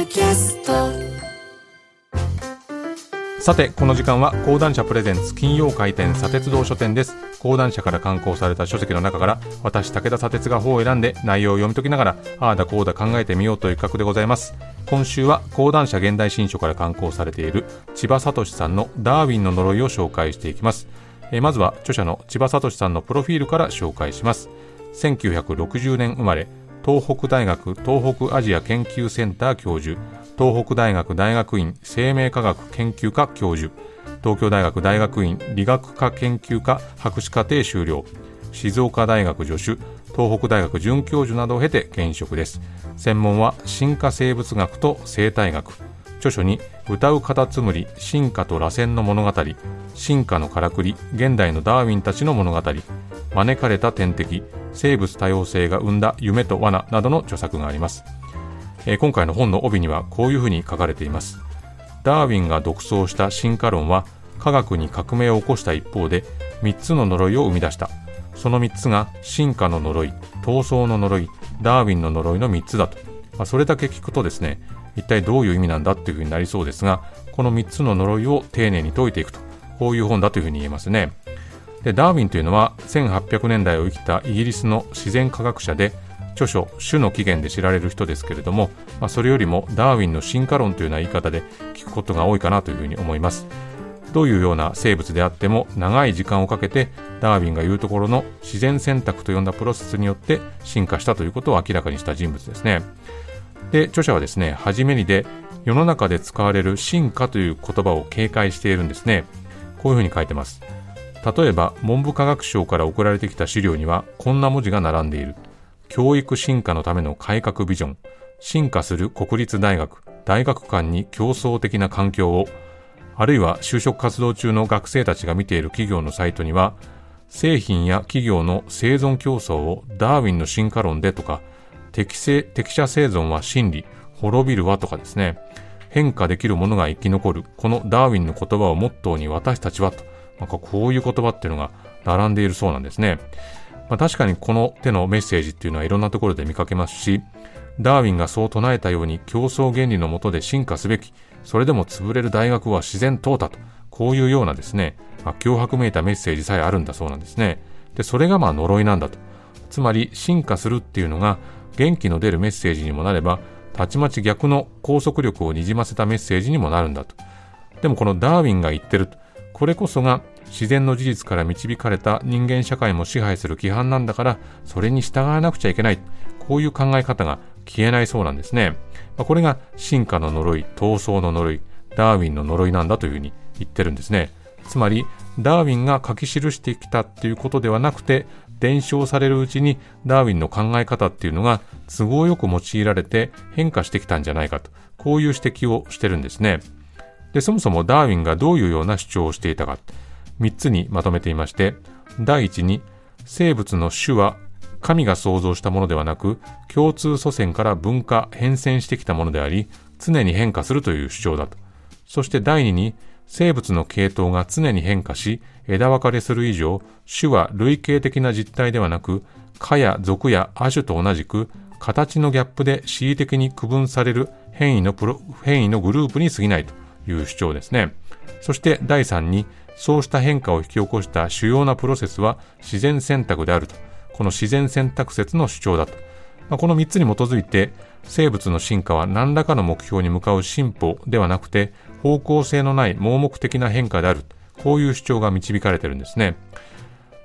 ドキャスト。さてこの時間は講談社プレゼンツ金曜回転砂鉄道書店です。講談社から刊行された書籍の中から私武田砂鉄が本を選んで内容を読み解きながらああだこうだ考えてみようという企画でございます。今週は講談社現代新書から刊行されている千葉聡さんのダーウィンの呪いを紹介していきます。えまずは著者の千葉聡さんのプロフィールから紹介します。1960年生まれ東北大学東北アジア研究センター教授東北大学大学院生命科学研究科教授東京大学大学院理学科研究科博士課程修了静岡大学助手東北大学准教授などを経て現職です。専門は進化生物学と生態学。著書に歌うカタツムリ進化と螺旋の物語進化のからくり現代のダーウィンたちの物語。招かれた天敵生物多様性が生んだ夢と罠などの著作があります、えー今回の本の帯にはこういうふうに書かれています。ダーウィンが独創した進化論は科学に革命を起こした一方で3つの呪いを生み出した。その3つが進化の呪い闘争の呪いダーウィンの呪いの3つだと、まあ、それだけ聞くとですね一体どういう意味なんだっていうふうになりそうですがこの3つの呪いを丁寧に解いていくとこういう本だというふうに言えますね。でダーウィンというのは1800年代を生きたイギリスの自然科学者で著書「種の起源」で知られる人ですけれども、まあ、それよりもダーウィンの進化論というような言い方で聞くことが多いかなというふうに思います。どういうような生物であっても長い時間をかけてダーウィンが言うところの自然選択と呼んだプロセスによって進化したということを明らかにした人物ですね。で著者はですね初めにで世の中で使われる進化という言葉を警戒しているんですね。こういうふうに書いてます。例えば文部科学省から送られてきた資料にはこんな文字が並んでいる。教育進化のための改革ビジョン。進化する国立大学大学間に競争的な環境をあるいは就職活動中の学生たちが見ている企業のサイトには製品や企業の生存競争をダーウィンの進化論でとか適正適者生存は真理滅びるはとかですね。変化できるものが生き残る。このダーウィンの言葉をモットーに私たちはと。なんかこういう言葉っていうのが並んでいるそうなんですね。まあ、確かにこの手のメッセージっていうのはいろんなところで見かけますし、ダーウィンがそう唱えたように競争原理のもとで進化すべき、それでも潰れる大学は自然淘汰と、こういうようなですね、まあ、脅迫めいたメッセージさえあるんだそうなんですね。で、それがまあ呪いなんだと。つまり進化するっていうのが元気の出るメッセージにもなれば、たちまち逆の拘束力をにじませたメッセージにもなるんだと。でもこのダーウィンが言ってると。これこそが自然の事実から導かれた人間社会も支配する規範なんだから、それに従わなくちゃいけない。こういう考え方が消えないそうなんですね。まあ、これが進化の呪い、闘争の呪い、ダーウィンの呪いなんだというふうに言ってるんですね。つまり、ダーウィンが書き記してきたっていうことではなくて、伝承されるうちにダーウィンの考え方っていうのが都合よく用いられて変化してきたんじゃないかと、こういう指摘をしてるんですね。で、そもそもダーウィンがどういうような主張をしていたか、3つにまとめていまして、第一に、生物の種は神が創造したものではなく、共通祖先から文化、変遷してきたものであり、常に変化するという主張だと。そして第二に、生物の系統が常に変化し、枝分かれする以上、種は類型的な実態ではなく、科や属や亜種と同じく、形のギャップで恣意的に区分される変異のプロ変異のグループに過ぎないと。いう主張ですね。そして第3に、そうした変化を引き起こした主要なプロセスは自然選択であると。この自然選択説の主張だと。まあ、この3つに基づいて、生物の進化は何らかの目標に向かう進歩ではなくて、方向性のない盲目的な変化である。こういう主張が導かれてるんですね。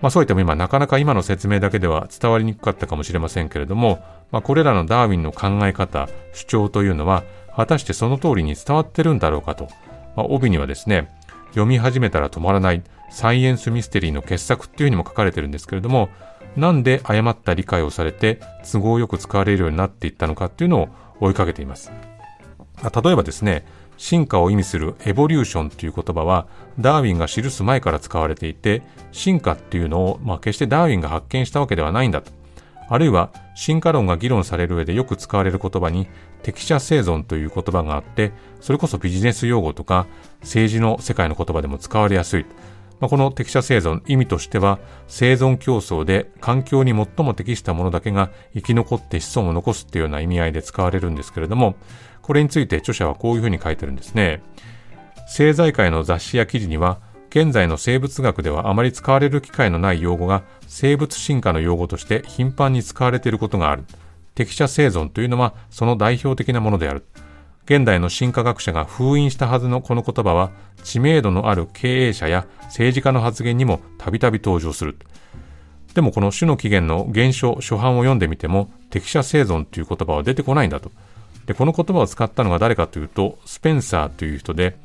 まあそういっても今なかなか今の説明だけでは伝わりにくかったかもしれませんけれども、まあこれらのダーウィンの考え方、主張というのは果たしてその通りに伝わってるんだろうかと。まあ、帯にはですね、読み始めたら止まらないサイエンスミステリーの傑作っていうふうにも書かれてるんですけれども、なんで誤った理解をされて都合よく使われるようになっていったのかっていうのを追いかけています。例えばですね、進化を意味するエボリューションという言葉はダーウィンが記す前から使われていて、進化っていうのを、まあ、決してダーウィンが発見したわけではないんだと。あるいは進化論が議論される上でよく使われる言葉に適者生存という言葉があって、それこそビジネス用語とか政治の世界の言葉でも使われやすい。まあ、この適者生存、意味としては、生存競争で環境に最も適したものだけが生き残って子孫を残すっていうような意味合いで使われるんですけれども、これについて著者はこういうふうに書いてるんですね。政財界の雑誌や記事には、現在の生物学ではあまり使われる機会のない用語が生物進化の用語として頻繁に使われていることがある。適者生存というのはその代表的なものである。現代の進化学者が封印したはずのこの言葉は知名度のある経営者や政治家の発言にもたびたび登場する。でもこの種の起源の原書、初版を読んでみても適者生存という言葉は出てこないんだと。で、この言葉を使ったのが誰かというと、スペンサーという人で、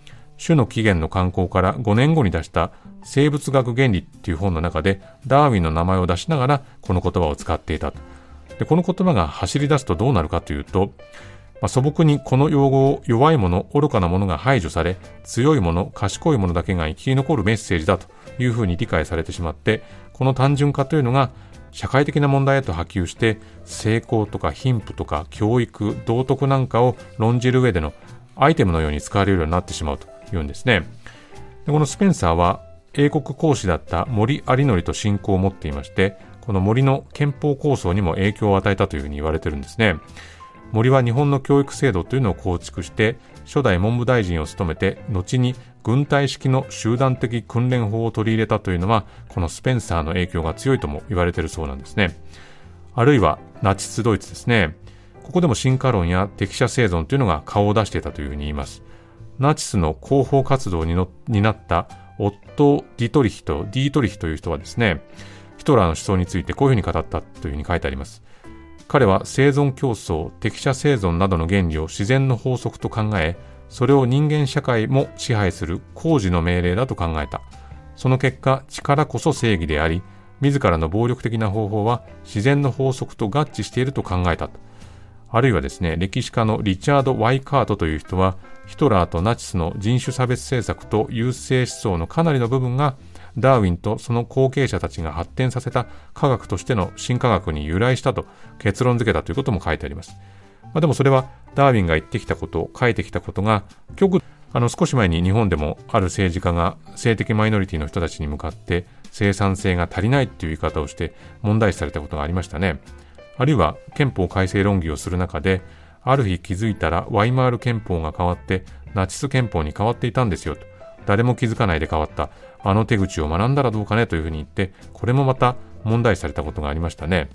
種の起源の観光から5年後に出した生物学原理っていう本の中でダーウィンの名前を出しながらこの言葉を使っていたと。で、この言葉が走り出すとどうなるかというと、まあ、素朴にこの用語を弱いもの、愚かなものが排除され、強いもの、賢いものだけが生き残るメッセージだというふうに理解されてしまって、この単純化というのが社会的な問題へと波及して、成功とか貧富とか教育、道徳なんかを論じる上でのアイテムのように使われるようになってしまうというんですね。でこのスペンサーは英国公使だった森有則と信仰を持っていまして、この森の憲法構想にも影響を与えたというふうに言われてるんですね。森は日本の教育制度というのを構築して初代文部大臣を務めて後に軍隊式の集団的訓練法を取り入れたというのはこのスペンサーの影響が強いとも言われているそうなんですね。あるいはナチスドイツですね。ここでも進化論や適者生存というのが顔を出していたというふうに言います。ナチスの広報活動にのになったオット・ディトリヒとディートリヒという人はですねヒトラーの思想についてこういうふうに語ったというふうに書いてあります。彼は生存競争、適者生存などの原理を自然の法則と考え、それを人間社会も支配する工事の命令だと考えた。その結果、力こそ正義であり、自らの暴力的な方法は自然の法則と合致していると考えた。あるいはですね、歴史家のリチャード・ワイカートという人は、ヒトラーとナチスの人種差別政策と優勢思想のかなりの部分がダーウィンとその後継者たちが発展させた科学としての新科学に由来したと結論付けたということも書いてあります。まあ、でもそれはダーウィンが言ってきたこと、書いてきたことが、極あの少し前に日本でもある政治家が性的マイノリティの人たちに向かって生産性が足りないっていう言い方をして問題視されたことがありましたね。あるいは憲法改正論議をする中で、ある日気づいたらワイマール憲法が変わってナチス憲法に変わっていたんですよと。誰も気づかないで変わった。あの手口を学んだらどうかねというふうに言って、これもまた問題視されたことがありましたね。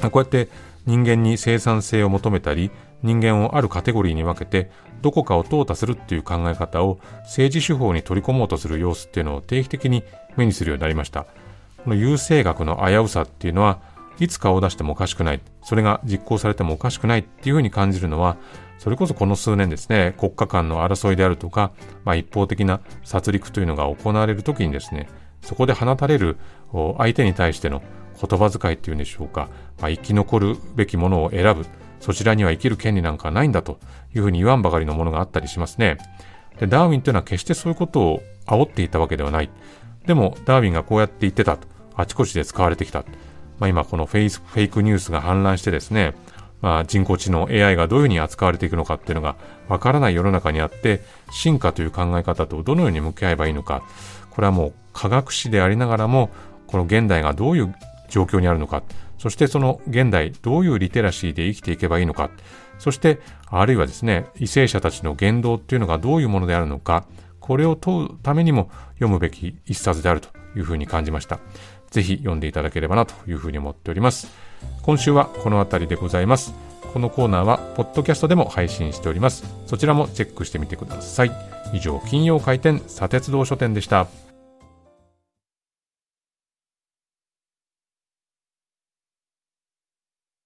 こうやって人間に生産性を求めたり、人間をあるカテゴリーに分けて、どこかを淘汰するっていう考え方を政治手法に取り込もうとする様子っていうのを定期的に目にするようになりました。この優勢学の危うさっていうのは、いつ顔を出してもおかしくない。それが実行されてもおかしくないっていうふうに感じるのは、それこそこの数年ですね、国家間の争いであるとか、まあ、一方的な殺戮というのが行われるときにですね、そこで放たれる相手に対しての言葉遣いっていうんでしょうか、まあ、生き残るべきものを選ぶ、そちらには生きる権利なんかないんだというふうに言わんばかりのものがあったりしますね。でダーウィンというのは決してそういうことを煽っていたわけではない。でも、ダーウィンがこうやって言ってたと、あちこちで使われてきた。まあ、今このフェイスフェイクニュースが氾濫してですね、まあ、人工知能 AI がどういうふうに扱われていくのかっていうのがわからない世の中にあって進化という考え方とどのように向き合えばいいのか。これはもう科学史でありながらもこの現代がどういう状況にあるのか。そしてその現代どういうリテラシーで生きていけばいいのか。そしてあるいはですね為政者たちの言動っていうのがどういうものであるのか。これを問うためにも読むべき一冊であるというふうに感じました。ぜひ読んでいただければなというふうに思っております。今週はこの辺りでございます。このコーナーは、ポッドキャストでも配信しております。そちらもチェックしてみてください。以上、金曜開店、砂鉄道書店でした。